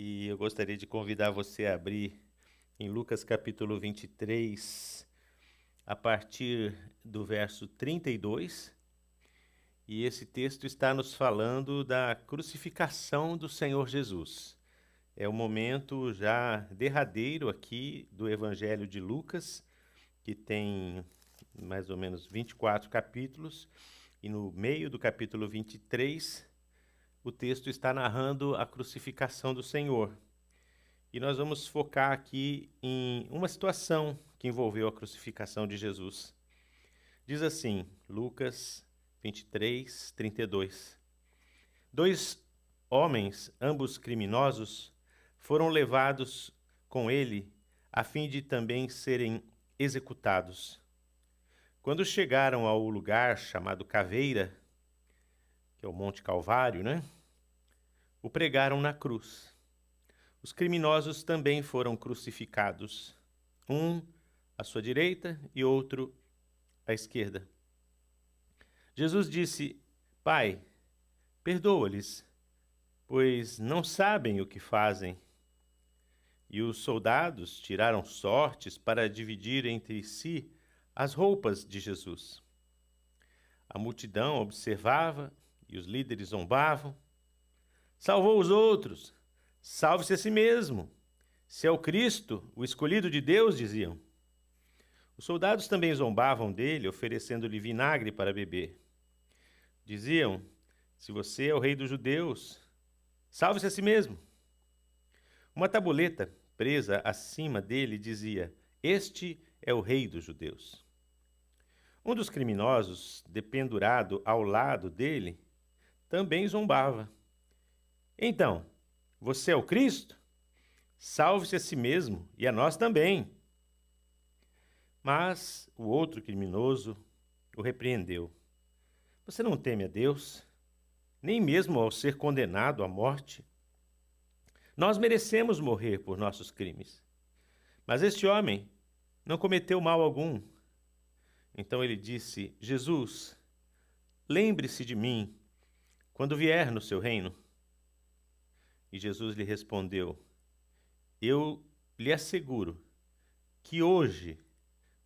E eu gostaria de convidar você a abrir em Lucas capítulo 23, a partir do verso 32. E esse texto está nos falando da crucificação do Senhor Jesus. É o momento já derradeiro aqui do Evangelho de Lucas, que tem mais ou menos 24 capítulos, e no meio do capítulo 23, o texto está narrando a crucificação do Senhor. E nós vamos focar aqui em uma situação que envolveu a crucificação de Jesus. Diz assim, Lucas 23, 32. Dois homens, ambos criminosos, foram levados com ele a fim de também serem executados. Quando chegaram ao lugar chamado Caveira, que é o Monte Calvário, né? O pregaram na cruz. Os criminosos também foram crucificados, um à sua direita e outro à esquerda. Jesus disse: Pai, perdoa-lhes, pois não sabem o que fazem. E os soldados tiraram sortes para dividir entre si as roupas de Jesus. A multidão observava e os líderes zombavam. Salvou os outros, Salve-se a si mesmo. Se é o Cristo, o escolhido de Deus, diziam. Os soldados também zombavam dele, oferecendo-lhe vinagre para beber. Diziam: Se você é o rei dos judeus, salve-se a si mesmo. Uma tabuleta presa acima dele dizia: Este é o rei dos judeus. Um dos criminosos, dependurado ao lado dele, também zombava. Então, você é o Cristo? Salve-se a si mesmo e a nós também. Mas o outro criminoso o repreendeu. Você não teme a Deus, nem mesmo ao ser condenado à morte? Nós merecemos morrer por nossos crimes. Mas este homem não cometeu mal algum. Então ele disse: Jesus, lembre-se de mim quando vier no seu reino. E Jesus lhe respondeu: Eu lhe asseguro que hoje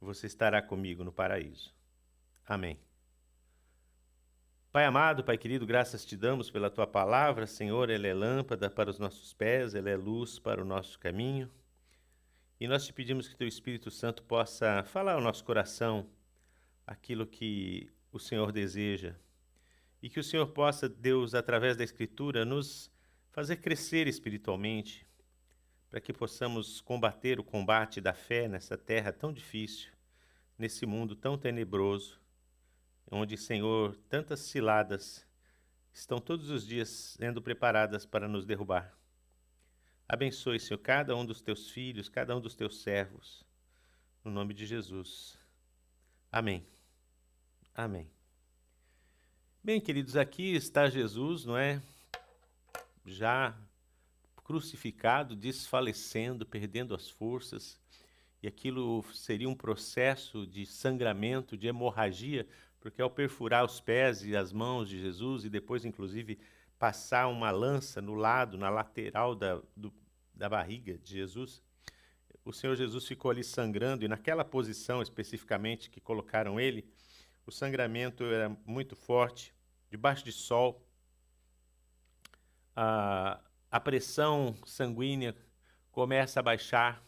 você estará comigo no paraíso. Amém. Pai amado, Pai querido, graças te damos pela tua palavra, Senhor. Ela é lâmpada para os nossos pés, ela é luz para o nosso caminho. E nós te pedimos que teu Espírito Santo possa falar ao nosso coração aquilo que o Senhor deseja. E que o Senhor possa, Deus, através da Escritura, nos fazer crescer espiritualmente, para que possamos combater o combate da fé nessa terra tão difícil, nesse mundo tão tenebroso, onde, Senhor, tantas ciladas estão todos os dias sendo preparadas para nos derrubar. Abençoe, Senhor, cada um dos teus filhos, cada um dos teus servos, no nome de Jesus. Amém. Amém. Bem, queridos, aqui está Jesus, não é? Já crucificado, desfalecendo, perdendo as forças, e aquilo seria um processo de sangramento, de hemorragia, porque ao perfurar os pés e as mãos de Jesus, e depois, inclusive, passar uma lança no lado, na lateral da, do, da barriga de Jesus, o Senhor Jesus ficou ali sangrando, e naquela posição especificamente que colocaram ele, o sangramento era muito forte, debaixo de sol, a, a pressão sanguínea começa a baixar.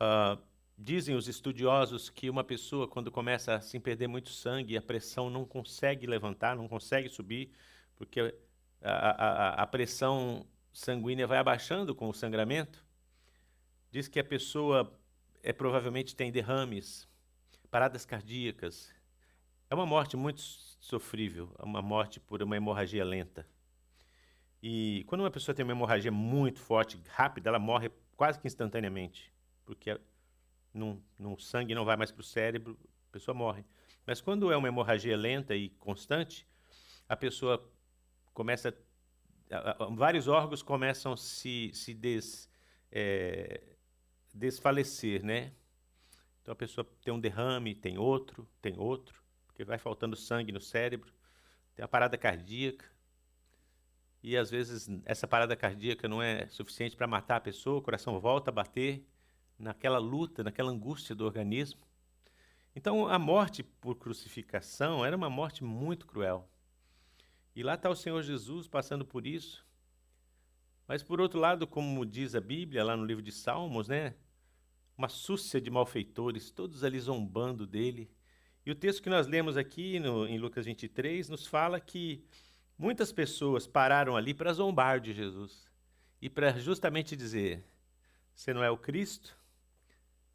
Uh, dizem os estudiosos que uma pessoa, quando começa a assim, perder muito sangue, a pressão não consegue levantar, não consegue subir, porque a, a, a pressão sanguínea vai abaixando com o sangramento. Diz que a pessoa é, provavelmente tem derrames, paradas cardíacas. É uma morte muito sofrível, é uma morte por uma hemorragia lenta. E quando uma pessoa tem uma hemorragia muito forte, rápida, ela morre quase que instantaneamente, porque no sangue não vai mais para o cérebro, a pessoa morre. Mas quando é uma hemorragia lenta e constante, a pessoa começa. vários órgãos começam a se, se des, é, desfalecer, né? Então a pessoa tem um derrame, tem outro, tem outro, porque vai faltando sangue no cérebro, tem a parada cardíaca. E às vezes essa parada cardíaca não é suficiente para matar a pessoa, o coração volta a bater naquela luta, naquela angústia do organismo. Então, a morte por crucificação era uma morte muito cruel. E lá está o Senhor Jesus passando por isso. Mas, por outro lado, como diz a Bíblia, lá no livro de Salmos, né? Uma súcia de malfeitores, todos ali zombando dele. E o texto que nós lemos aqui no, em Lucas 23 nos fala que muitas pessoas pararam ali para zombar de Jesus e para justamente dizer: Você não é o Cristo,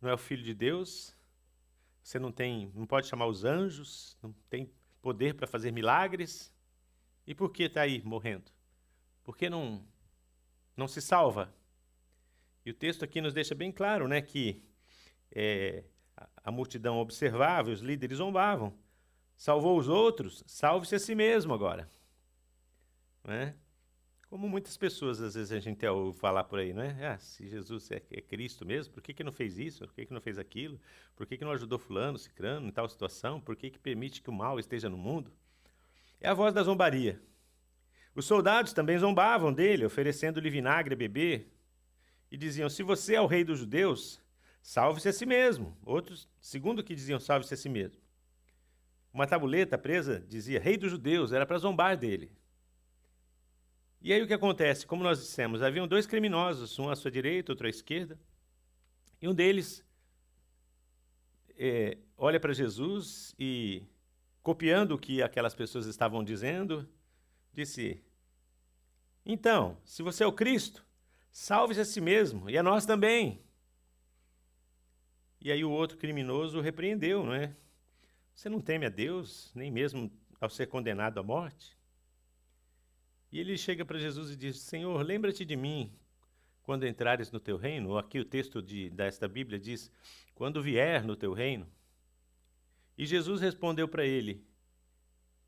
não é o Filho de Deus, você não tem, não pode chamar os anjos, não tem poder para fazer milagres. E por que está aí morrendo? Por que não, não se salva? E o texto aqui nos deixa bem claro, né, que é, a, a multidão observava, os líderes zombavam. Salvou os outros, salve-se a si mesmo agora. Né? Como muitas pessoas, às vezes, a gente ouve falar por aí, não é? Ah, se Jesus é, é Cristo mesmo, por que, que não fez isso? Por que, que não fez aquilo? Por que, que não ajudou fulano, cicrano, em tal situação? Por que, que permite que o mal esteja no mundo? É a voz da zombaria. Os soldados também zombavam dele, oferecendo-lhe vinagre a beber, e diziam, se você é o rei dos judeus, salve-se a si mesmo. Outros, segundo que diziam, salve-se a si mesmo. Uma tabuleta presa dizia, rei dos judeus, era para zombar dele. E aí o que acontece? Como nós dissemos, haviam dois criminosos, um à sua direita, outro à esquerda, e um deles é, olha para Jesus e, copiando o que aquelas pessoas estavam dizendo, disse: Então, se você é o Cristo, salve-se a si mesmo e a nós também. E aí o outro criminoso repreendeu, não é? Você não teme a Deus, nem mesmo ao ser condenado à morte? E ele chega para Jesus e diz: Senhor, lembra-te de mim quando entrares no teu reino. Aqui o texto de, desta Bíblia diz: quando vier no teu reino. E Jesus respondeu para ele: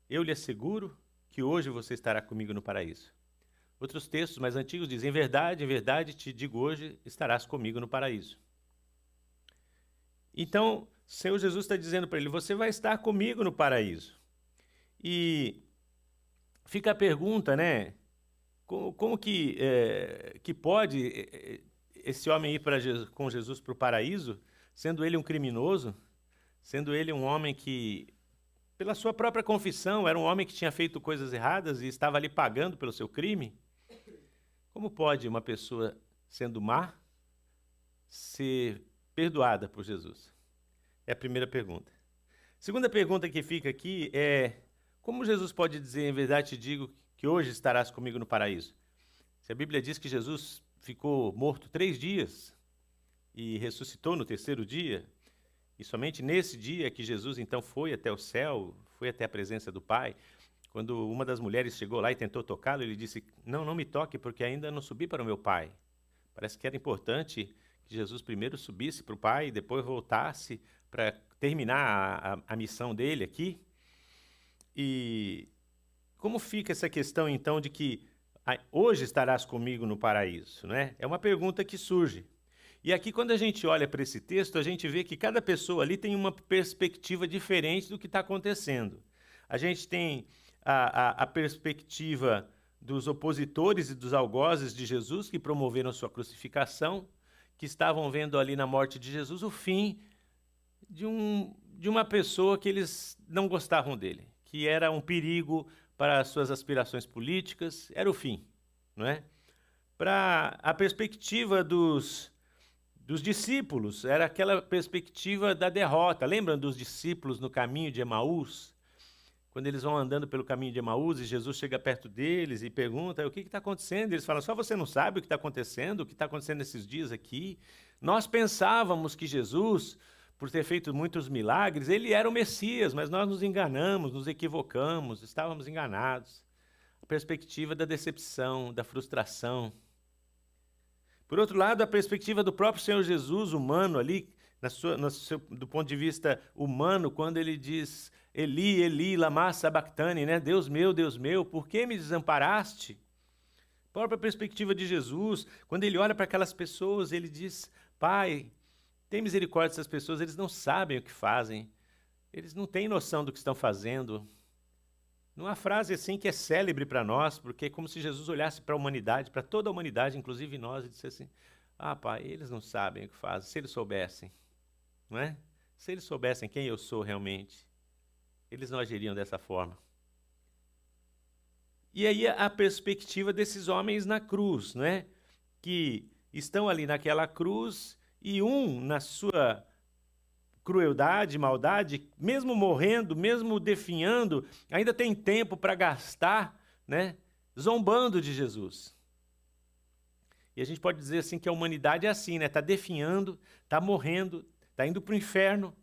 Eu lhe asseguro que hoje você estará comigo no paraíso. Outros textos mais antigos dizem: Em verdade, em verdade te digo hoje, estarás comigo no paraíso. Então, Senhor Jesus está dizendo para ele: Você vai estar comigo no paraíso. E fica a pergunta, né? Como, como que, é, que pode é, é, esse homem ir Jesus, com Jesus para o paraíso, sendo ele um criminoso, sendo ele um homem que, pela sua própria confissão, era um homem que tinha feito coisas erradas e estava ali pagando pelo seu crime? Como pode uma pessoa, sendo má, ser perdoada por Jesus? É a primeira pergunta. Segunda pergunta que fica aqui é como Jesus pode dizer, em verdade te digo, que hoje estarás comigo no paraíso? Se a Bíblia diz que Jesus ficou morto três dias e ressuscitou no terceiro dia, e somente nesse dia que Jesus então foi até o céu, foi até a presença do Pai, quando uma das mulheres chegou lá e tentou tocá-lo, ele disse: Não, não me toque, porque ainda não subi para o meu Pai. Parece que era importante que Jesus primeiro subisse para o Pai e depois voltasse para terminar a, a, a missão dele aqui. E como fica essa questão, então, de que hoje estarás comigo no paraíso? Né? É uma pergunta que surge. E aqui, quando a gente olha para esse texto, a gente vê que cada pessoa ali tem uma perspectiva diferente do que está acontecendo. A gente tem a, a, a, perspectiva dos opositores e dos algozes de Jesus que promoveram sua crucificação, que estavam vendo ali na morte de Jesus o fim de, um, de uma pessoa que eles não gostavam dele que era um perigo para as suas aspirações políticas, era o fim, não é? Para a perspectiva dos, dos discípulos, era aquela perspectiva da derrota. Lembram dos discípulos no caminho de Emaús? Quando eles vão andando pelo caminho de Emaús e Jesus chega perto deles e pergunta: o que está acontecendo? Eles falam: só você não sabe o que está acontecendo, o que está acontecendo nesses dias aqui. Nós pensávamos que Jesus por ter feito muitos milagres, ele era o Messias, mas nós nos enganamos, nos equivocamos, estávamos enganados. A perspectiva da decepção, da frustração. Por outro lado, a perspectiva do próprio Senhor Jesus, humano, ali, sua, seu, do ponto de vista humano, quando ele diz Eli, Eli, lama sabachthani, né? Deus meu, Deus meu, por que me desamparaste? A própria perspectiva de Jesus, quando ele olha para aquelas pessoas, ele diz: Pai, tem misericórdia dessas pessoas, eles não sabem o que fazem, eles não têm noção do que estão fazendo. Numa frase assim que é célebre para nós, porque é como se Jesus olhasse para a humanidade, para toda a humanidade, inclusive nós, e dissesse assim: Ah, pai, eles não sabem o que fazem, se eles soubessem, não é? Se eles soubessem quem eu sou realmente, eles não agiriam dessa forma. E aí a perspectiva desses homens na cruz, não é? Que estão ali naquela cruz e um, na sua crueldade, maldade, mesmo morrendo, mesmo definhando, ainda tem tempo para gastar, né? Zombando de Jesus. E a gente pode dizer assim que a humanidade é assim, né? Está definhando, está morrendo, está indo para o inferno,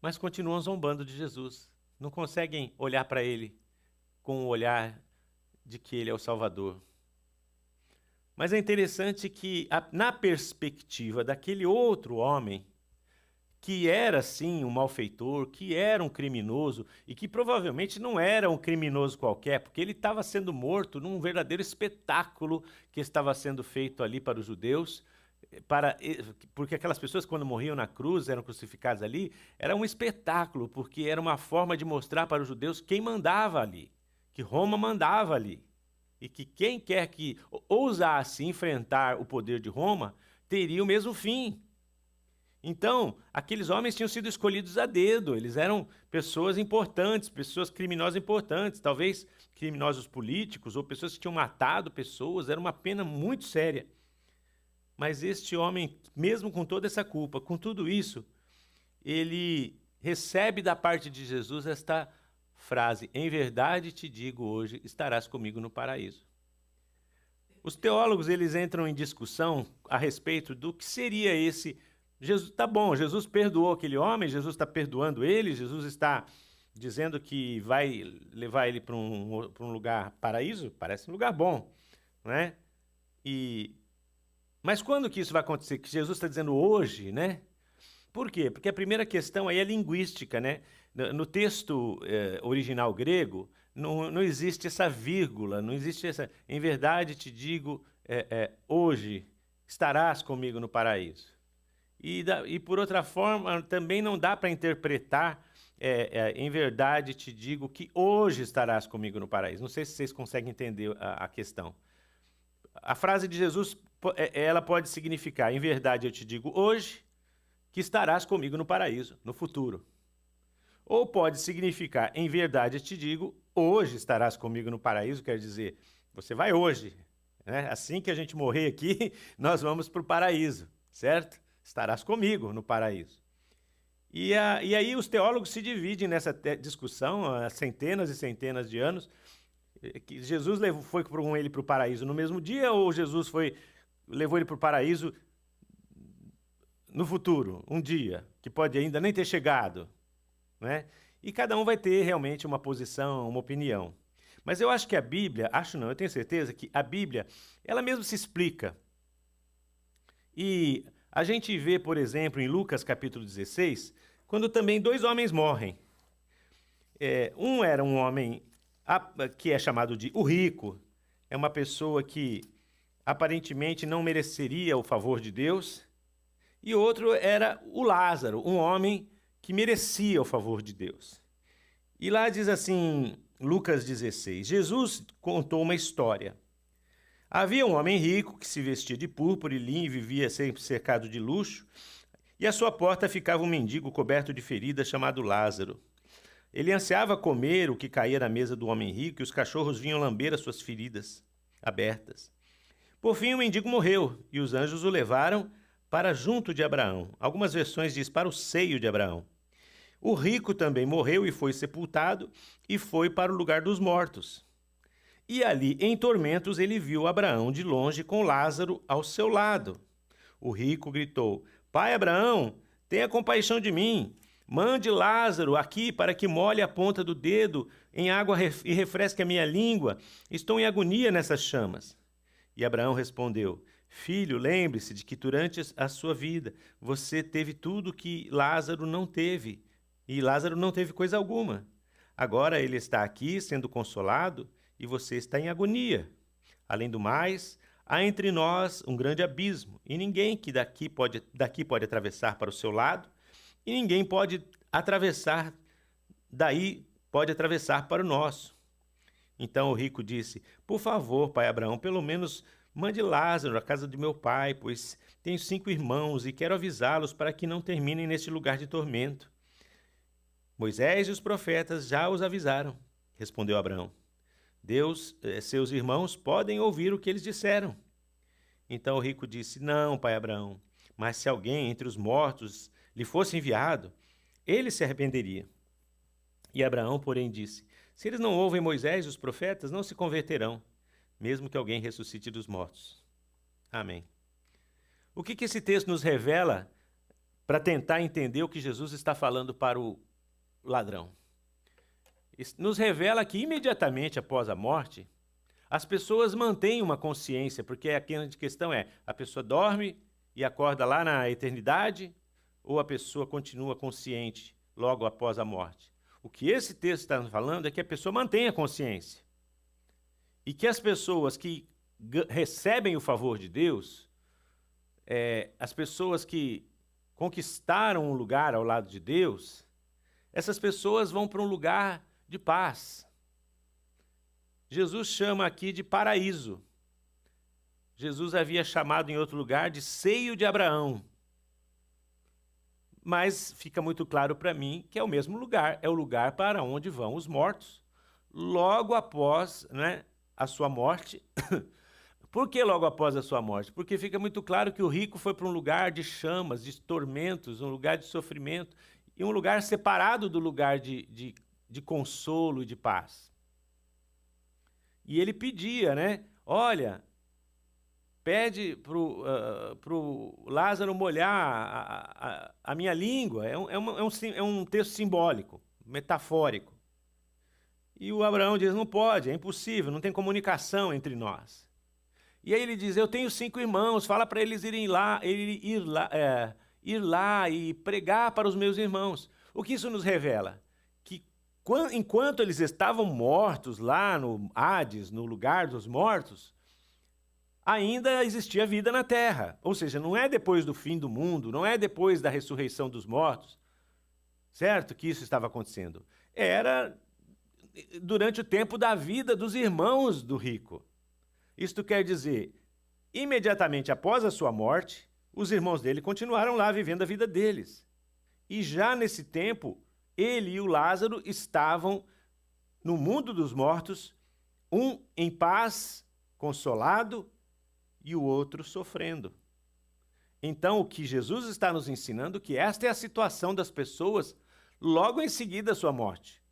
mas continuam zombando de Jesus. Não conseguem olhar para Ele com o olhar de que Ele é o Salvador. Mas é interessante que, na perspectiva daquele outro homem, que era sim um malfeitor, que era um criminoso e que provavelmente não era um criminoso qualquer, porque ele estava sendo morto num verdadeiro espetáculo que estava sendo feito ali para os judeus, para porque aquelas pessoas quando morriam na cruz eram crucificadas ali, era um espetáculo, porque era uma forma de mostrar para os judeus quem mandava ali, que Roma mandava ali e que quem quer que ousasse enfrentar o poder de Roma teria o mesmo fim. Então, aqueles homens tinham sido escolhidos a dedo, eles eram pessoas importantes, pessoas criminosas importantes, talvez criminosos políticos ou pessoas que tinham matado pessoas, era uma pena muito séria. Mas este homem, mesmo com toda essa culpa, com tudo isso, ele recebe da parte de Jesus esta frase: Em verdade te digo hoje, estarás comigo no paraíso. Os teólogos eles entram em discussão a respeito do que seria esse Jesus. Tá bom, Jesus perdoou aquele homem, Jesus está perdoando ele, Jesus está dizendo que vai levar ele para um, um lugar paraíso, parece um lugar bom, né? E mas quando que isso vai acontecer? Que Jesus está dizendo hoje, né? Por quê? Porque a primeira questão aí é linguística, né? No texto eh, original grego, não, não existe essa vírgula, não existe essa. Em verdade te digo, é, é, hoje estarás comigo no paraíso. E, da, e por outra forma, também não dá para interpretar, é, em verdade te digo que hoje estarás comigo no paraíso. Não sei se vocês conseguem entender a, a questão. A frase de Jesus é, ela pode significar, em verdade eu te digo hoje, que estarás comigo no paraíso, no futuro. Ou pode significar, em verdade te digo, hoje estarás comigo no paraíso, quer dizer, você vai hoje. Né? Assim que a gente morrer aqui, nós vamos para o paraíso, certo? Estarás comigo no paraíso. E, a, e aí os teólogos se dividem nessa discussão há centenas e centenas de anos. Que Jesus levou, foi com ele para o paraíso no mesmo dia ou Jesus foi levou ele para o paraíso no futuro, um dia, que pode ainda nem ter chegado, né? E cada um vai ter realmente uma posição, uma opinião. Mas eu acho que a Bíblia, acho não, eu tenho certeza que a Bíblia, ela mesmo se explica. E a gente vê, por exemplo, em Lucas capítulo 16, quando também dois homens morrem. É, um era um homem que é chamado de o rico, é uma pessoa que aparentemente não mereceria o favor de Deus, e outro era o Lázaro, um homem que merecia o favor de Deus. E lá diz assim, Lucas 16: Jesus contou uma história. Havia um homem rico que se vestia de púrpura e linho e vivia sempre cercado de luxo, e à sua porta ficava um mendigo coberto de feridas chamado Lázaro. Ele ansiava comer o que caía na mesa do homem rico e os cachorros vinham lamber as suas feridas abertas. Por fim, o mendigo morreu e os anjos o levaram para junto de Abraão. Algumas versões diz para o seio de Abraão. O rico também morreu e foi sepultado e foi para o lugar dos mortos. E ali, em tormentos, ele viu Abraão de longe com Lázaro ao seu lado. O rico gritou: Pai Abraão, tenha compaixão de mim. Mande Lázaro aqui para que molhe a ponta do dedo em água e refresque a minha língua. Estou em agonia nessas chamas. E Abraão respondeu: Filho, lembre-se de que durante a sua vida você teve tudo que Lázaro não teve, e Lázaro não teve coisa alguma. Agora ele está aqui sendo consolado e você está em agonia. Além do mais, há entre nós um grande abismo, e ninguém que daqui pode, daqui pode atravessar para o seu lado, e ninguém pode atravessar daí pode atravessar para o nosso. Então o rico disse: Por favor, pai Abraão, pelo menos mande Lázaro à casa de meu pai, pois tenho cinco irmãos e quero avisá-los para que não terminem neste lugar de tormento. Moisés e os profetas já os avisaram, respondeu Abraão. Deus, eh, seus irmãos, podem ouvir o que eles disseram. Então o rico disse: Não, pai Abraão, mas se alguém entre os mortos lhe fosse enviado, ele se arrependeria. E Abraão, porém, disse: Se eles não ouvem Moisés e os profetas, não se converterão, mesmo que alguém ressuscite dos mortos. Amém. O que, que esse texto nos revela para tentar entender o que Jesus está falando para o ladrão? Nos revela que imediatamente após a morte, as pessoas mantêm uma consciência, porque a questão é: a pessoa dorme e acorda lá na eternidade, ou a pessoa continua consciente logo após a morte? O que esse texto está falando é que a pessoa mantém a consciência. E que as pessoas que recebem o favor de Deus, é, as pessoas que conquistaram um lugar ao lado de Deus, essas pessoas vão para um lugar de paz. Jesus chama aqui de paraíso. Jesus havia chamado em outro lugar de seio de Abraão. Mas fica muito claro para mim que é o mesmo lugar, é o lugar para onde vão os mortos, logo após né, a sua morte. Por que logo após a sua morte? Porque fica muito claro que o rico foi para um lugar de chamas, de tormentos, um lugar de sofrimento, e um lugar separado do lugar de, de, de consolo e de paz. E ele pedia, né? Olha, pede para uh, Lázaro molhar a, a, a minha língua. É um, é, um, é, um, é um texto simbólico, metafórico. E o Abraão diz: não pode, é impossível, não tem comunicação entre nós. E aí ele diz: eu tenho cinco irmãos, fala para eles irem lá, ir, ir lá, é, ir lá e pregar para os meus irmãos. O que isso nos revela? Que enquanto eles estavam mortos lá no Hades, no lugar dos mortos, ainda existia vida na terra. Ou seja, não é depois do fim do mundo, não é depois da ressurreição dos mortos, certo? Que isso estava acontecendo. Era durante o tempo da vida dos irmãos do rico. Isto quer dizer, imediatamente após a sua morte, os irmãos dele continuaram lá vivendo a vida deles. E já nesse tempo, ele e o Lázaro estavam no mundo dos mortos, um em paz, consolado, e o outro sofrendo. Então, o que Jesus está nos ensinando é que esta é a situação das pessoas logo em seguida à sua morte.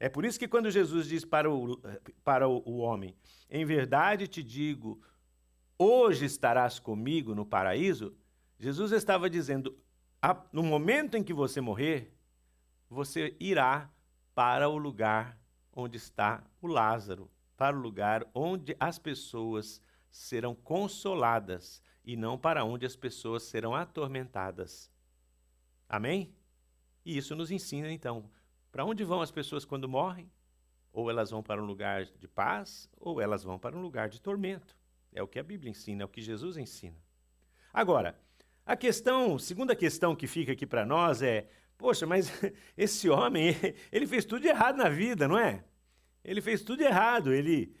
É por isso que quando Jesus diz para o, para o homem, em verdade te digo, hoje estarás comigo no paraíso, Jesus estava dizendo, no momento em que você morrer, você irá para o lugar onde está o Lázaro, para o lugar onde as pessoas serão consoladas e não para onde as pessoas serão atormentadas. Amém? E isso nos ensina então para onde vão as pessoas quando morrem? Ou elas vão para um lugar de paz, ou elas vão para um lugar de tormento. É o que a Bíblia ensina, é o que Jesus ensina. Agora, a questão, segunda questão que fica aqui para nós é: poxa, mas esse homem, ele fez tudo errado na vida, não é? Ele fez tudo errado, ele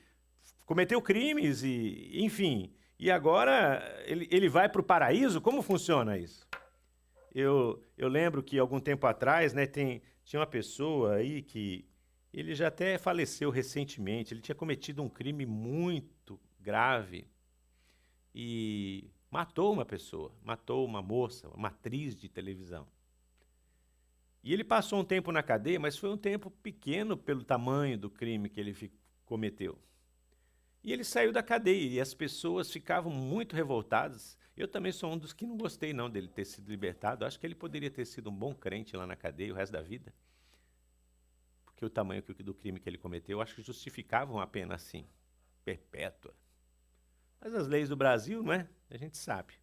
cometeu crimes e, enfim, e agora ele, ele vai para o paraíso? Como funciona isso? Eu, eu lembro que algum tempo atrás, né, tem, tinha uma pessoa aí que ele já até faleceu recentemente. Ele tinha cometido um crime muito grave e matou uma pessoa, matou uma moça, uma atriz de televisão. E ele passou um tempo na cadeia, mas foi um tempo pequeno pelo tamanho do crime que ele cometeu. E ele saiu da cadeia e as pessoas ficavam muito revoltadas. Eu também sou um dos que não gostei não dele ter sido libertado. Acho que ele poderia ter sido um bom crente lá na cadeia o resto da vida. Porque o tamanho do crime que ele cometeu, acho que justificavam a pena assim, perpétua. Mas as leis do Brasil, não é? A gente sabe.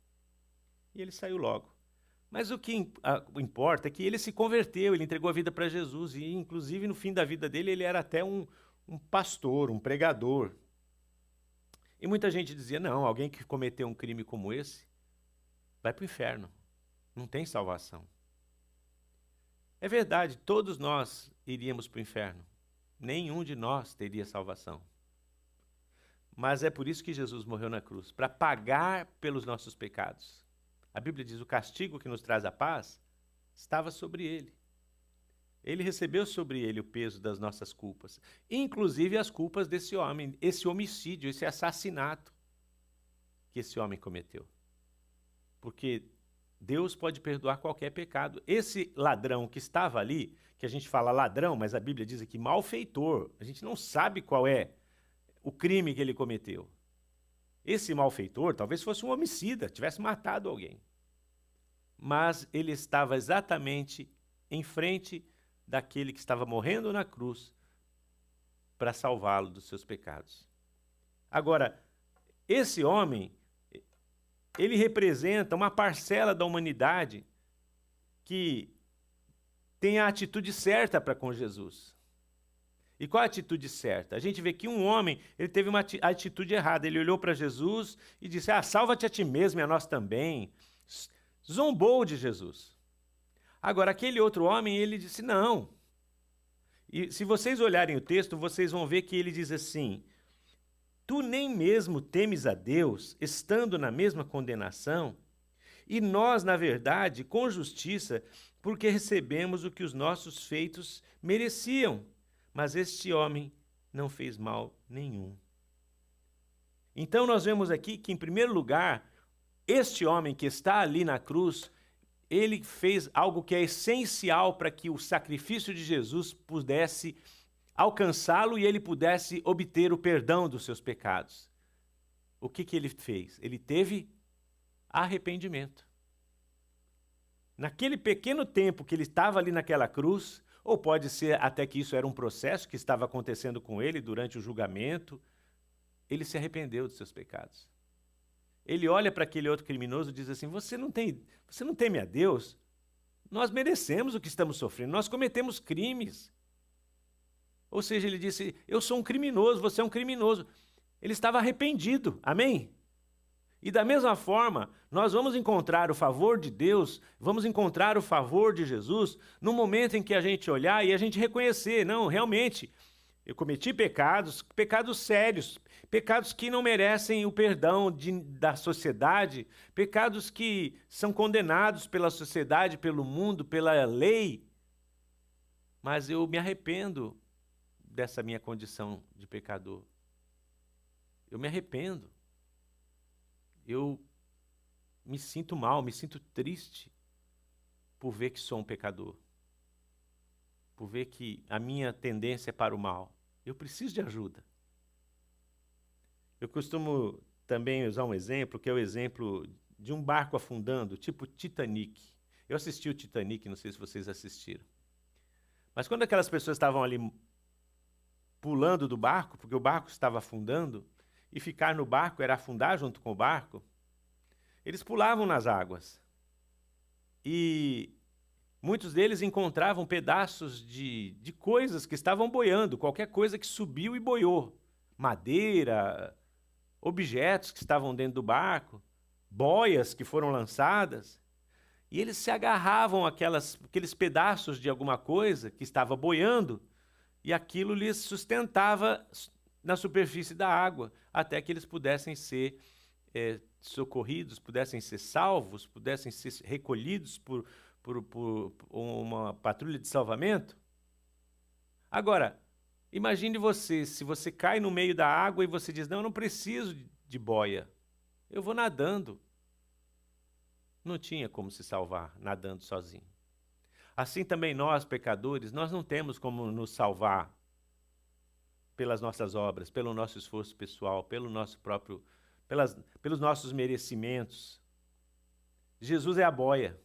E ele saiu logo. Mas o que importa é que ele se converteu, ele entregou a vida para Jesus e, inclusive, no fim da vida dele, ele era até um, um pastor, um pregador. E muita gente dizia: não, alguém que cometeu um crime como esse vai para o inferno. Não tem salvação. É verdade, todos nós iríamos para o inferno. nenhum de nós teria salvação. Mas é por isso que Jesus morreu na cruz para pagar pelos nossos pecados. A Bíblia diz: o castigo que nos traz a paz estava sobre ele. Ele recebeu sobre ele o peso das nossas culpas, inclusive as culpas desse homem, esse homicídio, esse assassinato que esse homem cometeu. Porque Deus pode perdoar qualquer pecado. Esse ladrão que estava ali, que a gente fala ladrão, mas a Bíblia diz aqui malfeitor, a gente não sabe qual é o crime que ele cometeu. Esse malfeitor talvez fosse um homicida, tivesse matado alguém. Mas ele estava exatamente em frente daquele que estava morrendo na cruz para salvá-lo dos seus pecados. Agora, esse homem, ele representa uma parcela da humanidade que tem a atitude certa para com Jesus. E qual a atitude certa? A gente vê que um homem, ele teve uma atitude errada. Ele olhou para Jesus e disse: Ah, salva-te a ti mesmo e a nós também. Zombou de Jesus. Agora, aquele outro homem, ele disse: não. E se vocês olharem o texto, vocês vão ver que ele diz assim: Tu nem mesmo temes a Deus, estando na mesma condenação? E nós, na verdade, com justiça, porque recebemos o que os nossos feitos mereciam. Mas este homem não fez mal nenhum. Então, nós vemos aqui que, em primeiro lugar, este homem que está ali na cruz ele fez algo que é essencial para que o sacrifício de Jesus pudesse alcançá-lo e ele pudesse obter o perdão dos seus pecados. O que, que ele fez? Ele teve arrependimento. Naquele pequeno tempo que ele estava ali naquela cruz, ou pode ser até que isso era um processo que estava acontecendo com ele durante o julgamento, ele se arrependeu dos seus pecados. Ele olha para aquele outro criminoso e diz assim: Você não tem, você não teme a Deus? Nós merecemos o que estamos sofrendo, nós cometemos crimes. Ou seja, ele disse: Eu sou um criminoso, você é um criminoso. Ele estava arrependido, amém? E da mesma forma, nós vamos encontrar o favor de Deus, vamos encontrar o favor de Jesus no momento em que a gente olhar e a gente reconhecer: não, realmente, eu cometi pecados, pecados sérios, pecados que não merecem o perdão de, da sociedade, pecados que são condenados pela sociedade, pelo mundo, pela lei. Mas eu me arrependo dessa minha condição de pecador. Eu me arrependo. Eu me sinto mal, me sinto triste por ver que sou um pecador por ver que a minha tendência é para o mal. Eu preciso de ajuda. Eu costumo também usar um exemplo, que é o exemplo de um barco afundando, tipo Titanic. Eu assisti o Titanic, não sei se vocês assistiram. Mas quando aquelas pessoas estavam ali pulando do barco, porque o barco estava afundando, e ficar no barco era afundar junto com o barco, eles pulavam nas águas. E Muitos deles encontravam pedaços de, de coisas que estavam boiando, qualquer coisa que subiu e boiou. Madeira, objetos que estavam dentro do barco, boias que foram lançadas. E eles se agarravam àquelas, pedaços de alguma coisa que estava boiando, e aquilo lhes sustentava na superfície da água, até que eles pudessem ser é, socorridos, pudessem ser salvos, pudessem ser recolhidos por, por, por uma patrulha de salvamento. Agora, imagine você, se você cai no meio da água e você diz: Não, eu não preciso de boia, eu vou nadando. Não tinha como se salvar nadando sozinho. Assim também nós, pecadores, nós não temos como nos salvar pelas nossas obras, pelo nosso esforço pessoal, pelo nosso próprio, pelas, pelos nossos merecimentos. Jesus é a boia.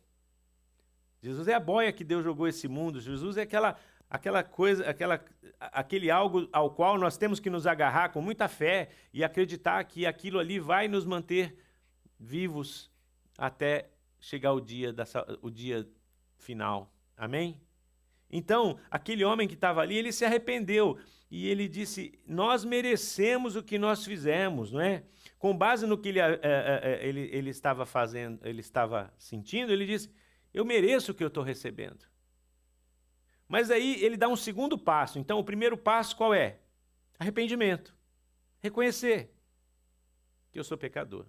Jesus é a boia que Deus jogou esse mundo. Jesus é aquela aquela coisa, aquela, aquele algo ao qual nós temos que nos agarrar com muita fé e acreditar que aquilo ali vai nos manter vivos até chegar o dia, da, o dia final. Amém? Então, aquele homem que estava ali, ele se arrependeu e ele disse: Nós merecemos o que nós fizemos, não é? Com base no que ele, é, é, ele, ele estava fazendo, ele estava sentindo, ele disse: eu mereço o que eu estou recebendo. Mas aí ele dá um segundo passo. Então, o primeiro passo qual é? Arrependimento. Reconhecer que eu sou pecador.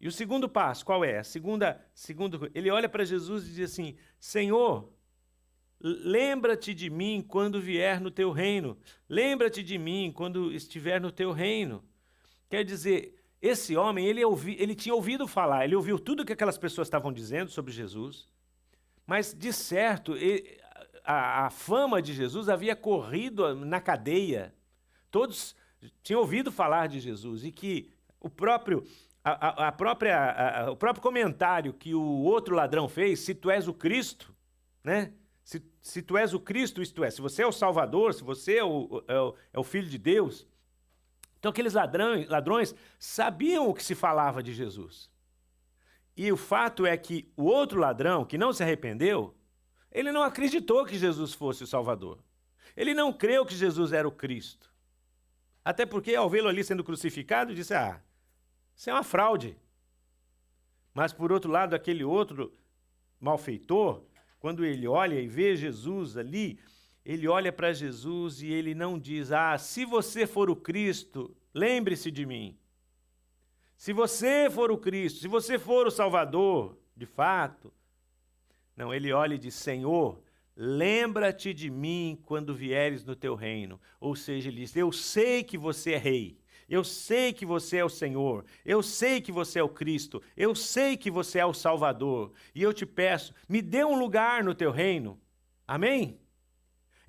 E o segundo passo, qual é? A segunda, segundo, ele olha para Jesus e diz assim: Senhor, lembra-te de mim quando vier no teu reino. Lembra-te de mim quando estiver no teu reino. Quer dizer, esse homem, ele, ouvi, ele tinha ouvido falar, ele ouviu tudo que aquelas pessoas estavam dizendo sobre Jesus, mas de certo, ele, a, a fama de Jesus havia corrido na cadeia. Todos tinham ouvido falar de Jesus e que o próprio a, a própria, a, o próprio comentário que o outro ladrão fez, se tu és o Cristo, né? Se, se tu és o Cristo, isto é, se você é o Salvador, se você é o, é o, é o Filho de Deus. Então aqueles ladrões, ladrões sabiam o que se falava de Jesus. E o fato é que o outro ladrão, que não se arrependeu, ele não acreditou que Jesus fosse o Salvador. Ele não creu que Jesus era o Cristo. Até porque, ao vê-lo ali sendo crucificado, disse: Ah, isso é uma fraude. Mas, por outro lado, aquele outro malfeitor, quando ele olha e vê Jesus ali, ele olha para Jesus e ele não diz: Ah, se você for o Cristo, lembre-se de mim. Se você for o Cristo, se você for o Salvador, de fato. Não, ele olha e diz: Senhor, lembra-te de mim quando vieres no teu reino. Ou seja, ele diz: Eu sei que você é rei. Eu sei que você é o Senhor. Eu sei que você é o Cristo. Eu sei que você é o Salvador. E eu te peço, me dê um lugar no teu reino. Amém?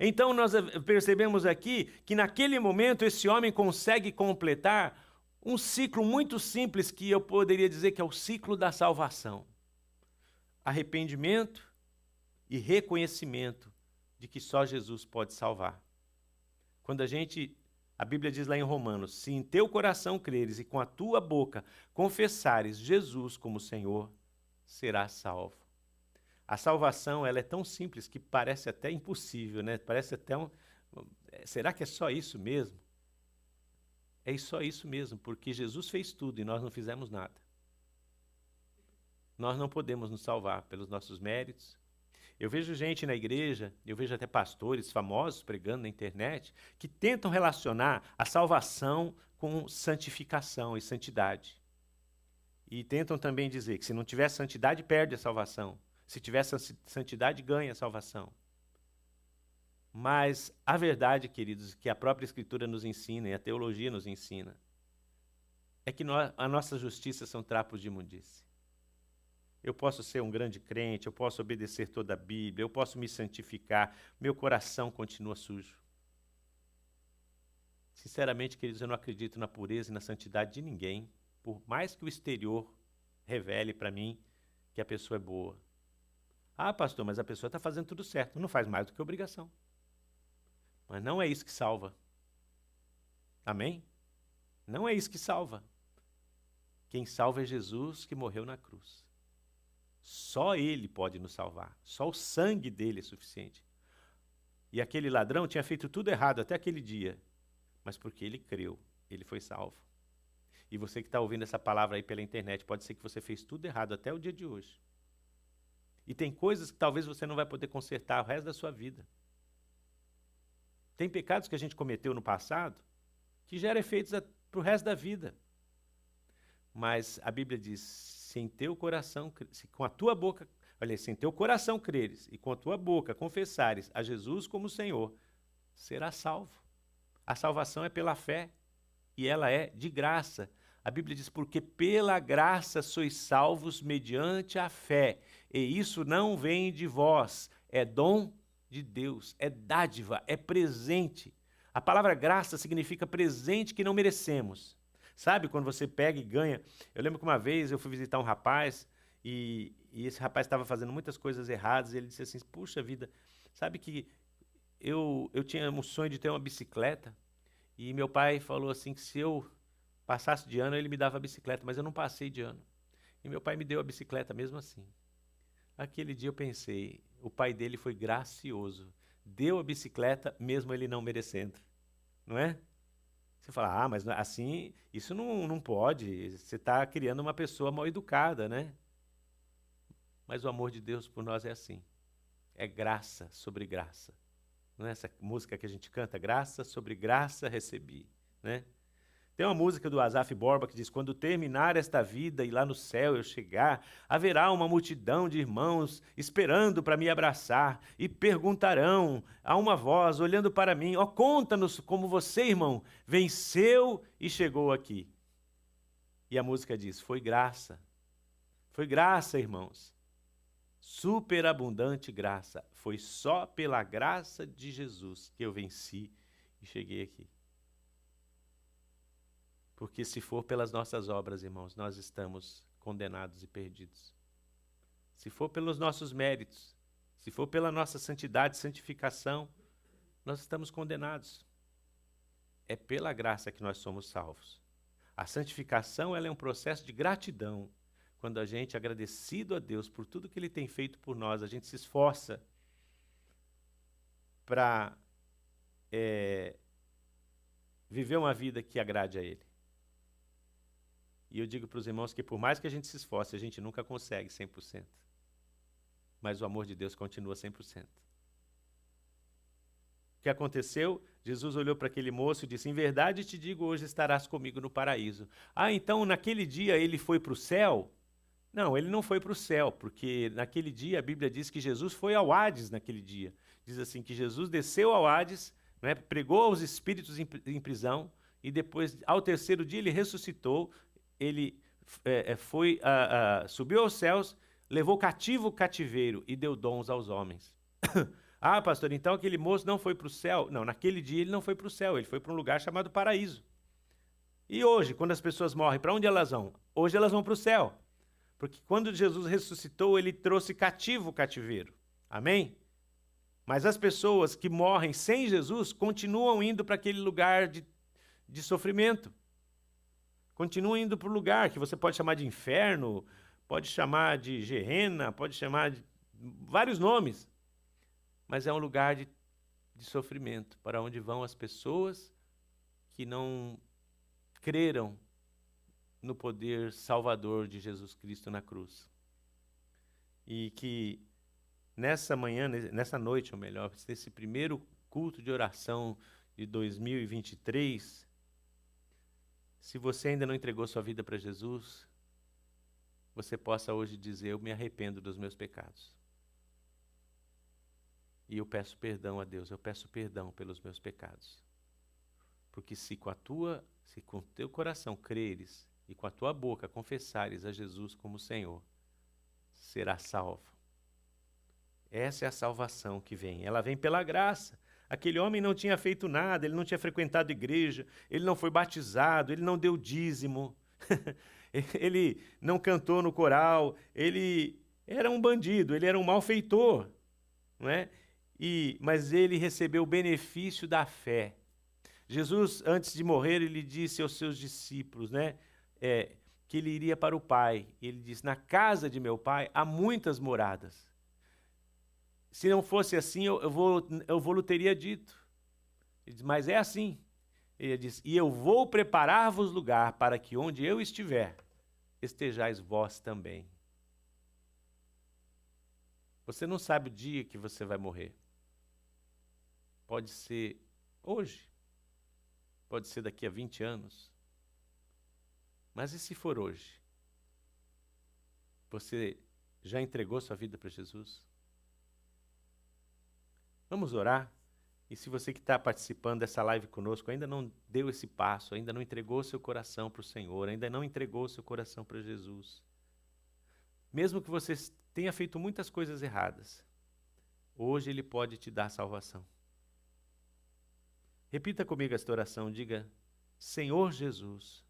Então nós percebemos aqui que naquele momento esse homem consegue completar um ciclo muito simples que eu poderia dizer que é o ciclo da salvação. Arrependimento e reconhecimento de que só Jesus pode salvar. Quando a gente a Bíblia diz lá em Romanos: se em teu coração creres e com a tua boca confessares Jesus como Senhor, serás salvo. A salvação ela é tão simples que parece até impossível, né? Parece até um. Será que é só isso mesmo? É só isso mesmo, porque Jesus fez tudo e nós não fizemos nada. Nós não podemos nos salvar pelos nossos méritos, eu vejo gente na igreja, eu vejo até pastores famosos pregando na internet, que tentam relacionar a salvação com santificação e santidade. E tentam também dizer que se não tiver santidade, perde a salvação. Se tiver santidade, ganha a salvação. Mas a verdade, queridos, que a própria Escritura nos ensina e a teologia nos ensina, é que nós, a nossa justiça são trapos de imundície. Eu posso ser um grande crente, eu posso obedecer toda a Bíblia, eu posso me santificar, meu coração continua sujo. Sinceramente, queridos, eu não acredito na pureza e na santidade de ninguém, por mais que o exterior revele para mim que a pessoa é boa. Ah, pastor, mas a pessoa está fazendo tudo certo. Não faz mais do que obrigação. Mas não é isso que salva. Amém? Não é isso que salva. Quem salva é Jesus que morreu na cruz. Só Ele pode nos salvar. Só o sangue dele é suficiente. E aquele ladrão tinha feito tudo errado até aquele dia, mas porque ele creu, ele foi salvo. E você que está ouvindo essa palavra aí pela internet, pode ser que você fez tudo errado até o dia de hoje. E tem coisas que talvez você não vai poder consertar o resto da sua vida. Tem pecados que a gente cometeu no passado que geram efeitos para o resto da vida. Mas a Bíblia diz: se em teu coração, se com a tua boca, olha, se em teu coração creres e com a tua boca confessares a Jesus como Senhor, serás salvo. A salvação é pela fé e ela é de graça. A Bíblia diz: porque pela graça sois salvos mediante a fé, e isso não vem de vós, é dom de Deus, é dádiva, é presente. A palavra graça significa presente que não merecemos. Sabe quando você pega e ganha? Eu lembro que uma vez eu fui visitar um rapaz e, e esse rapaz estava fazendo muitas coisas erradas e ele disse assim: Puxa vida, sabe que eu, eu tinha um sonho de ter uma bicicleta e meu pai falou assim que se eu passasse de ano ele me dava a bicicleta, mas eu não passei de ano. E meu pai me deu a bicicleta mesmo assim. Aquele dia eu pensei, o pai dele foi gracioso, deu a bicicleta mesmo ele não merecendo, não é? Você fala, ah, mas assim, isso não, não pode. Você está criando uma pessoa mal educada, né? Mas o amor de Deus por nós é assim. É graça sobre graça. Não é essa música que a gente canta? Graça sobre graça recebi, né? Tem uma música do Asaf Borba que diz: Quando terminar esta vida e lá no céu eu chegar, haverá uma multidão de irmãos esperando para me abraçar e perguntarão a uma voz, olhando para mim: Ó, oh, conta-nos como você, irmão, venceu e chegou aqui. E a música diz: Foi graça. Foi graça, irmãos. Superabundante graça. Foi só pela graça de Jesus que eu venci e cheguei aqui. Porque se for pelas nossas obras, irmãos, nós estamos condenados e perdidos. Se for pelos nossos méritos, se for pela nossa santidade, santificação, nós estamos condenados. É pela graça que nós somos salvos. A santificação ela é um processo de gratidão. Quando a gente, agradecido a Deus por tudo que Ele tem feito por nós, a gente se esforça para é, viver uma vida que agrade a Ele. E eu digo para os irmãos que por mais que a gente se esforce, a gente nunca consegue 100%. Mas o amor de Deus continua 100%. O que aconteceu? Jesus olhou para aquele moço e disse: Em verdade te digo, hoje estarás comigo no paraíso. Ah, então naquele dia ele foi para o céu? Não, ele não foi para o céu, porque naquele dia a Bíblia diz que Jesus foi ao Hades naquele dia. Diz assim que Jesus desceu ao Hades, né, pregou aos espíritos em, em prisão, e depois, ao terceiro dia, ele ressuscitou, ele é, é, foi, subiu aos céus, levou cativo o cativeiro e deu dons aos homens. ah, pastor, então aquele moço não foi para o céu? Não, naquele dia ele não foi para o céu, ele foi para um lugar chamado paraíso. E hoje, quando as pessoas morrem, para onde elas vão? Hoje elas vão para o céu. Porque quando Jesus ressuscitou, ele trouxe cativo o cativeiro. Amém? Mas as pessoas que morrem sem Jesus continuam indo para aquele lugar de, de sofrimento. Continua indo para o lugar que você pode chamar de inferno, pode chamar de gerena, pode chamar de vários nomes. Mas é um lugar de, de sofrimento para onde vão as pessoas que não creram no poder salvador de Jesus Cristo na cruz. E que nessa manhã, nessa noite, ou melhor, nesse primeiro culto de oração de 2023, se você ainda não entregou sua vida para Jesus, você possa hoje dizer: Eu me arrependo dos meus pecados. E eu peço perdão a Deus, eu peço perdão pelos meus pecados. Porque se com a tua, se com o teu coração creres e com a tua boca confessares a Jesus como Senhor, será salvo. Essa é a salvação que vem. Ela vem pela graça. Aquele homem não tinha feito nada, ele não tinha frequentado igreja, ele não foi batizado, ele não deu dízimo, ele não cantou no coral, ele era um bandido, ele era um malfeitor, não é? E, mas ele recebeu o benefício da fé. Jesus, antes de morrer, ele disse aos seus discípulos, né, é, que ele iria para o Pai. Ele disse: Na casa de meu Pai há muitas moradas. Se não fosse assim, eu, eu, vou, eu vou lhe teria dito. Ele diz, mas é assim. Ele diz, e eu vou preparar-vos lugar para que onde eu estiver, estejais vós também. Você não sabe o dia que você vai morrer. Pode ser hoje. Pode ser daqui a 20 anos. Mas e se for hoje? Você já entregou sua vida para Jesus? Vamos orar? E se você que está participando dessa live conosco ainda não deu esse passo, ainda não entregou seu coração para o Senhor, ainda não entregou seu coração para Jesus, mesmo que você tenha feito muitas coisas erradas, hoje Ele pode te dar salvação. Repita comigo esta oração, diga: Senhor Jesus,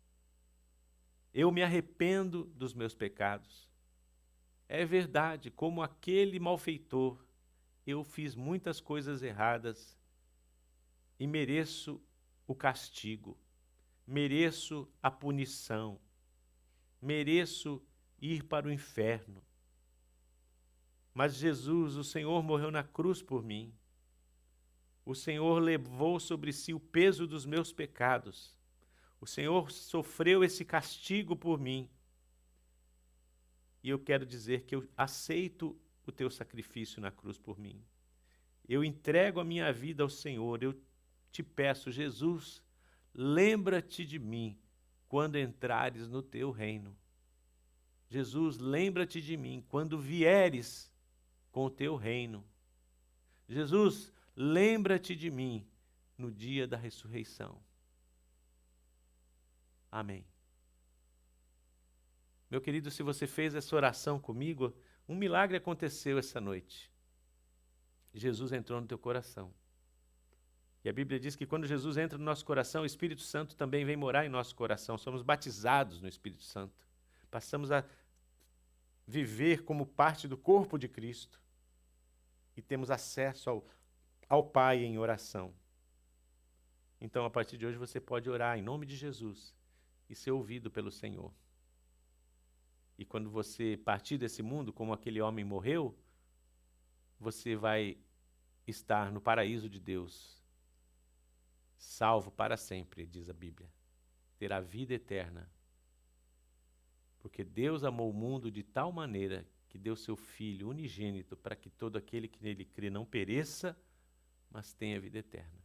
eu me arrependo dos meus pecados. É verdade, como aquele malfeitor eu fiz muitas coisas erradas e mereço o castigo, mereço a punição, mereço ir para o inferno. Mas Jesus, o Senhor, morreu na cruz por mim. O Senhor levou sobre si o peso dos meus pecados. O Senhor sofreu esse castigo por mim. E eu quero dizer que eu aceito o teu sacrifício na cruz por mim. Eu entrego a minha vida ao Senhor. Eu te peço, Jesus, lembra-te de mim quando entrares no teu reino. Jesus, lembra-te de mim quando vieres com o teu reino. Jesus, lembra-te de mim no dia da ressurreição. Amém. Meu querido, se você fez essa oração comigo, um milagre aconteceu essa noite. Jesus entrou no teu coração. E a Bíblia diz que quando Jesus entra no nosso coração, o Espírito Santo também vem morar em nosso coração. Somos batizados no Espírito Santo. Passamos a viver como parte do corpo de Cristo. E temos acesso ao, ao Pai em oração. Então, a partir de hoje, você pode orar em nome de Jesus e ser ouvido pelo Senhor. E quando você partir desse mundo, como aquele homem morreu, você vai estar no paraíso de Deus, salvo para sempre, diz a Bíblia. Terá vida eterna. Porque Deus amou o mundo de tal maneira que deu seu Filho unigênito para que todo aquele que nele crê não pereça, mas tenha vida eterna.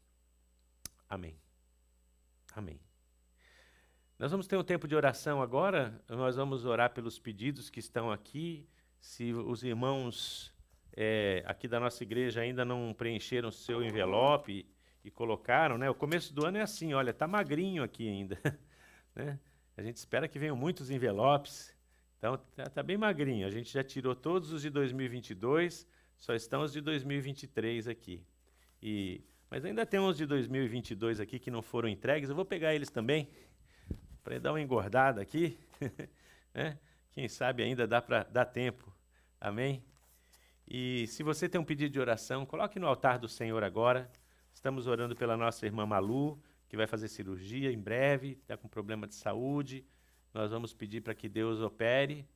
Amém. Amém. Nós vamos ter um tempo de oração agora. Nós vamos orar pelos pedidos que estão aqui. Se os irmãos é, aqui da nossa igreja ainda não preencheram seu envelope e colocaram, né? O começo do ano é assim, olha, tá magrinho aqui ainda, né? A gente espera que venham muitos envelopes. Então tá, tá bem magrinho. A gente já tirou todos os de 2022, só estão os de 2023 aqui. E mas ainda tem uns de 2022 aqui que não foram entregues. Eu vou pegar eles também para dar uma engordada aqui, né? Quem sabe ainda dá para dar tempo. Amém. E se você tem um pedido de oração, coloque no altar do Senhor agora. Estamos orando pela nossa irmã Malu, que vai fazer cirurgia em breve, está com problema de saúde. Nós vamos pedir para que Deus opere,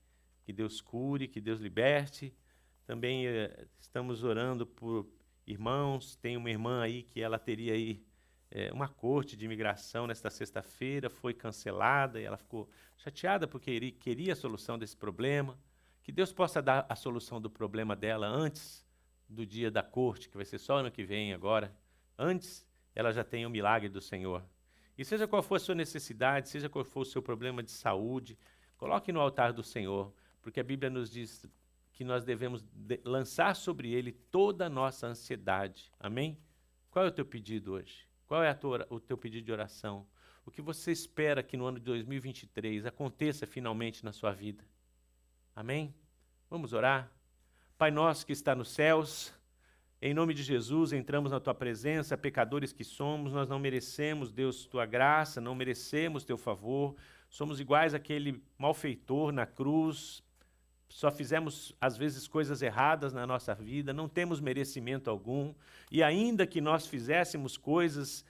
que Deus cure, que Deus liberte. Também eh, estamos orando por irmãos. Tem uma irmã aí que ela teria aí eh, uma corte de imigração nesta sexta-feira, foi cancelada e ela ficou chateada porque queria a solução desse problema. Que Deus possa dar a solução do problema dela antes do dia da corte, que vai ser só ano que vem agora. Antes ela já tem o milagre do Senhor. E seja qual for a sua necessidade, seja qual for o seu problema de saúde, coloque no altar do Senhor, porque a Bíblia nos diz que nós devemos de lançar sobre ele toda a nossa ansiedade. Amém? Qual é o teu pedido hoje? Qual é tua, o teu pedido de oração? O que você espera que no ano de 2023 aconteça finalmente na sua vida? Amém? Vamos orar? Pai nosso que está nos céus, em nome de Jesus, entramos na tua presença, pecadores que somos, nós não merecemos, Deus, tua graça, não merecemos teu favor, somos iguais àquele malfeitor na cruz, só fizemos às vezes coisas erradas na nossa vida, não temos merecimento algum, e ainda que nós fizéssemos coisas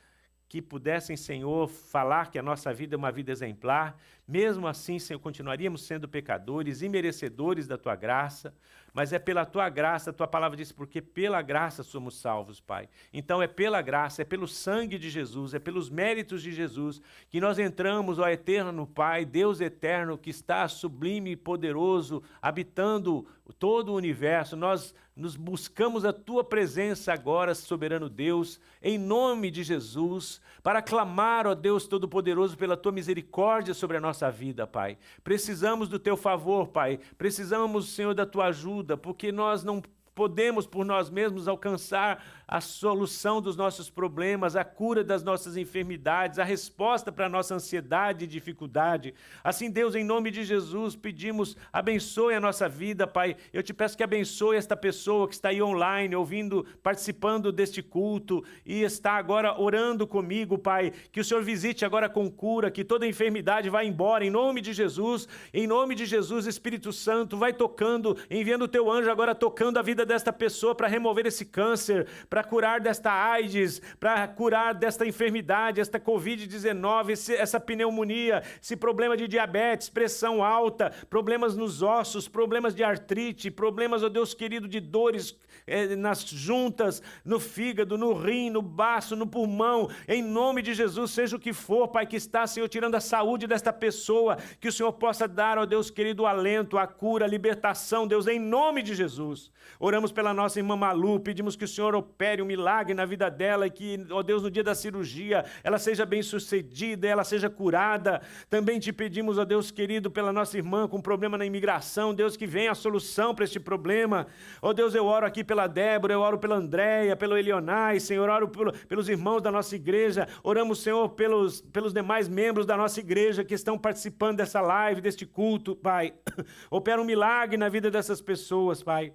que pudessem, Senhor, falar que a nossa vida é uma vida exemplar, mesmo assim, Senhor, continuaríamos sendo pecadores e merecedores da tua graça, mas é pela tua graça, a tua palavra diz, porque pela graça somos salvos, Pai. Então é pela graça, é pelo sangue de Jesus, é pelos méritos de Jesus que nós entramos, ó eterno Pai, Deus eterno que está sublime e poderoso, habitando todo o universo. Nós nos buscamos a tua presença agora, soberano Deus, em nome de Jesus, para clamar, ó Deus Todo-Poderoso, pela tua misericórdia sobre a nossa vida, Pai. Precisamos do teu favor, Pai. Precisamos, Senhor, da tua ajuda, porque nós não podemos por nós mesmos alcançar a solução dos nossos problemas, a cura das nossas enfermidades, a resposta para a nossa ansiedade e dificuldade. Assim, Deus, em nome de Jesus, pedimos, abençoe a nossa vida, Pai. Eu te peço que abençoe esta pessoa que está aí online, ouvindo, participando deste culto e está agora orando comigo, Pai. Que o Senhor visite agora com cura, que toda enfermidade vá embora, em nome de Jesus. Em nome de Jesus, Espírito Santo, vai tocando, enviando o teu anjo agora tocando a vida desta pessoa para remover esse câncer, para curar desta AIDS, para curar desta enfermidade, esta Covid-19, essa pneumonia, esse problema de diabetes, pressão alta, problemas nos ossos, problemas de artrite, problemas, ó oh Deus querido, de dores é, nas juntas, no fígado, no rim, no baço, no pulmão, em nome de Jesus, seja o que for, Pai, que está, Senhor, tirando a saúde desta pessoa, que o Senhor possa dar, ó Deus querido, o alento, a cura, a libertação, Deus, em nome de Jesus. Oramos pela nossa irmã Malu, pedimos que o Senhor opere um milagre na vida dela e que, ó Deus, no dia da cirurgia, ela seja bem sucedida, ela seja curada. Também te pedimos, ó Deus querido, pela nossa irmã com problema na imigração, Deus, que venha a solução para este problema. Ó Deus, eu oro aqui pela Débora, eu oro pela Andréia, pelo Elionai, Senhor, oro pelo, pelos irmãos da nossa igreja, oramos, Senhor, pelos, pelos demais membros da nossa igreja que estão participando dessa live, deste culto, Pai. Opera um milagre na vida dessas pessoas, Pai.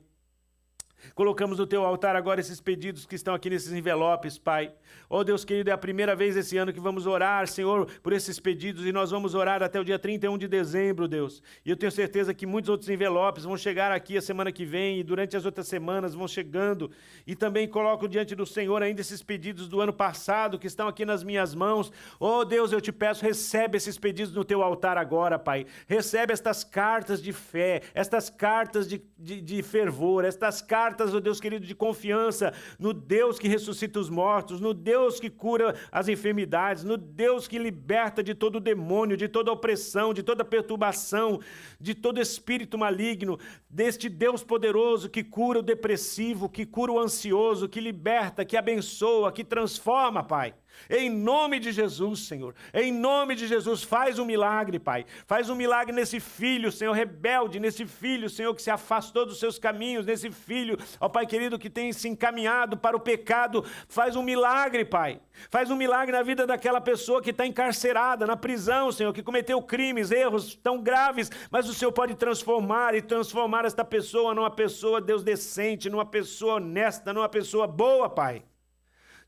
Colocamos no teu altar agora esses pedidos que estão aqui nesses envelopes, Pai. Oh Deus querido, é a primeira vez esse ano que vamos orar, Senhor, por esses pedidos e nós vamos orar até o dia 31 de dezembro, Deus. E eu tenho certeza que muitos outros envelopes vão chegar aqui a semana que vem e durante as outras semanas vão chegando. E também coloco diante do Senhor ainda esses pedidos do ano passado que estão aqui nas minhas mãos. Oh Deus, eu te peço, recebe esses pedidos no teu altar agora, Pai. Recebe estas cartas de fé, estas cartas de, de, de fervor, estas cartas, oh Deus querido, de confiança no Deus que ressuscita os mortos, no Deus que cura as enfermidades, no Deus que liberta de todo demônio, de toda opressão, de toda perturbação, de todo espírito maligno, deste Deus poderoso que cura o depressivo, que cura o ansioso, que liberta, que abençoa, que transforma, Pai. Em nome de Jesus, Senhor. Em nome de Jesus, faz um milagre, Pai. Faz um milagre nesse filho, Senhor, rebelde, nesse filho, Senhor, que se afastou dos seus caminhos, nesse filho, ó Pai querido, que tem se encaminhado para o pecado. Faz um milagre, Pai. Faz um milagre na vida daquela pessoa que está encarcerada, na prisão, Senhor, que cometeu crimes, erros tão graves, mas o Senhor pode transformar e transformar esta pessoa numa pessoa, Deus, decente, numa pessoa honesta, numa pessoa boa, Pai.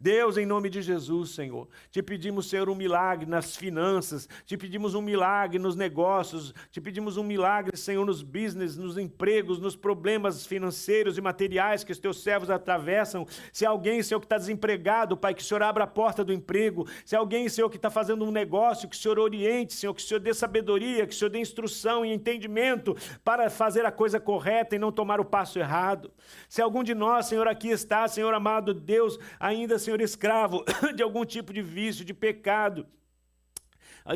Deus, em nome de Jesus, Senhor, te pedimos, Senhor, um milagre nas finanças, te pedimos um milagre nos negócios, te pedimos um milagre, Senhor, nos business, nos empregos, nos problemas financeiros e materiais que os teus servos atravessam. Se alguém, Senhor, que está desempregado, Pai, que o Senhor abra a porta do emprego. Se alguém, Senhor, que está fazendo um negócio, que o Senhor oriente, Senhor, que o Senhor dê sabedoria, que o Senhor dê instrução e entendimento para fazer a coisa correta e não tomar o passo errado. Se algum de nós, Senhor, aqui está, Senhor amado Deus, ainda, Senhor, Senhor, escravo de algum tipo de vício, de pecado,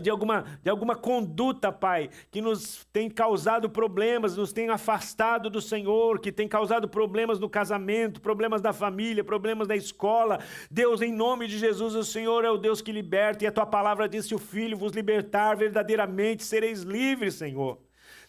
de alguma, de alguma conduta, Pai, que nos tem causado problemas, nos tem afastado do Senhor, que tem causado problemas no casamento, problemas da família, problemas da escola. Deus, em nome de Jesus, o Senhor é o Deus que liberta, e a tua palavra diz: se o Filho vos libertar, verdadeiramente sereis livres, Senhor.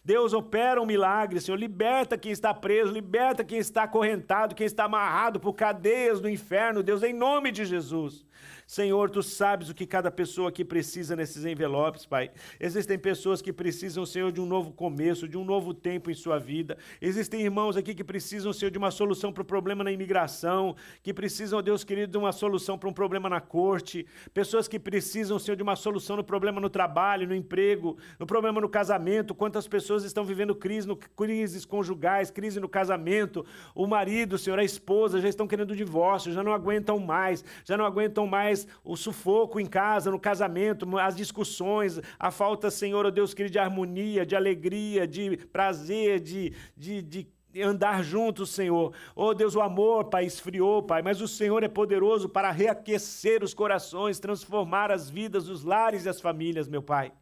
Deus opera um milagre, Senhor. Liberta quem está preso, liberta quem está acorrentado, quem está amarrado por cadeias do inferno, Deus, em nome de Jesus. Senhor, tu sabes o que cada pessoa aqui precisa nesses envelopes, Pai. Existem pessoas que precisam, Senhor, de um novo começo, de um novo tempo em sua vida. Existem irmãos aqui que precisam, Senhor, de uma solução para o problema na imigração, que precisam, Deus querido, de uma solução para um problema na corte. Pessoas que precisam, Senhor, de uma solução no problema no trabalho, no emprego, no problema no casamento. Quantas pessoas estão vivendo crise, no, crises conjugais, crise no casamento. O marido, Senhor, a esposa já estão querendo divórcio, já não aguentam mais, já não aguentam mais mais o sufoco em casa, no casamento, as discussões, a falta, Senhor, oh Deus querido, de harmonia, de alegria, de prazer, de, de, de andar juntos, Senhor. Oh Deus, o amor, Pai, esfriou, Pai, mas o Senhor é poderoso para reaquecer os corações, transformar as vidas, os lares e as famílias, meu Pai.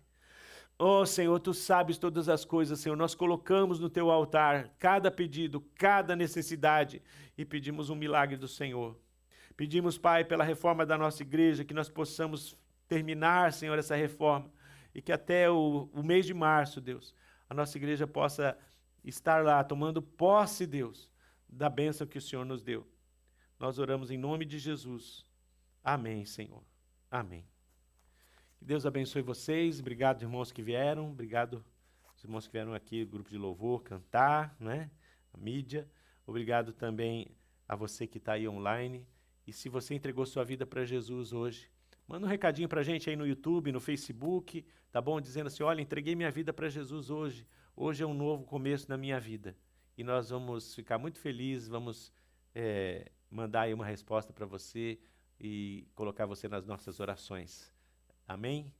Oh Senhor, tu sabes todas as coisas, Senhor. Nós colocamos no teu altar cada pedido, cada necessidade e pedimos um milagre do Senhor. Pedimos, Pai, pela reforma da nossa igreja, que nós possamos terminar, Senhor, essa reforma e que até o, o mês de março, Deus, a nossa igreja possa estar lá tomando posse, Deus, da bênção que o Senhor nos deu. Nós oramos em nome de Jesus. Amém, Senhor. Amém. Que Deus abençoe vocês. Obrigado, irmãos que vieram. Obrigado, os irmãos que vieram aqui, grupo de louvor, cantar, né? A mídia. Obrigado também a você que está aí online. E se você entregou sua vida para Jesus hoje, manda um recadinho para a gente aí no YouTube, no Facebook, tá bom? Dizendo assim: olha, entreguei minha vida para Jesus hoje. Hoje é um novo começo na minha vida. e nós vamos ficar muito felizes, vamos é, mandar aí uma resposta para você e colocar você nas nossas orações. Amém?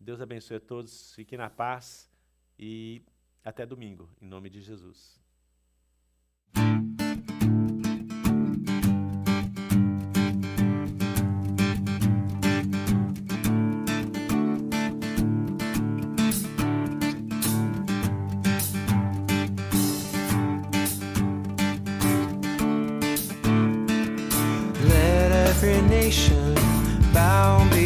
Deus abençoe a todos, fiquem na paz e até domingo, em nome de Jesus. nation bound.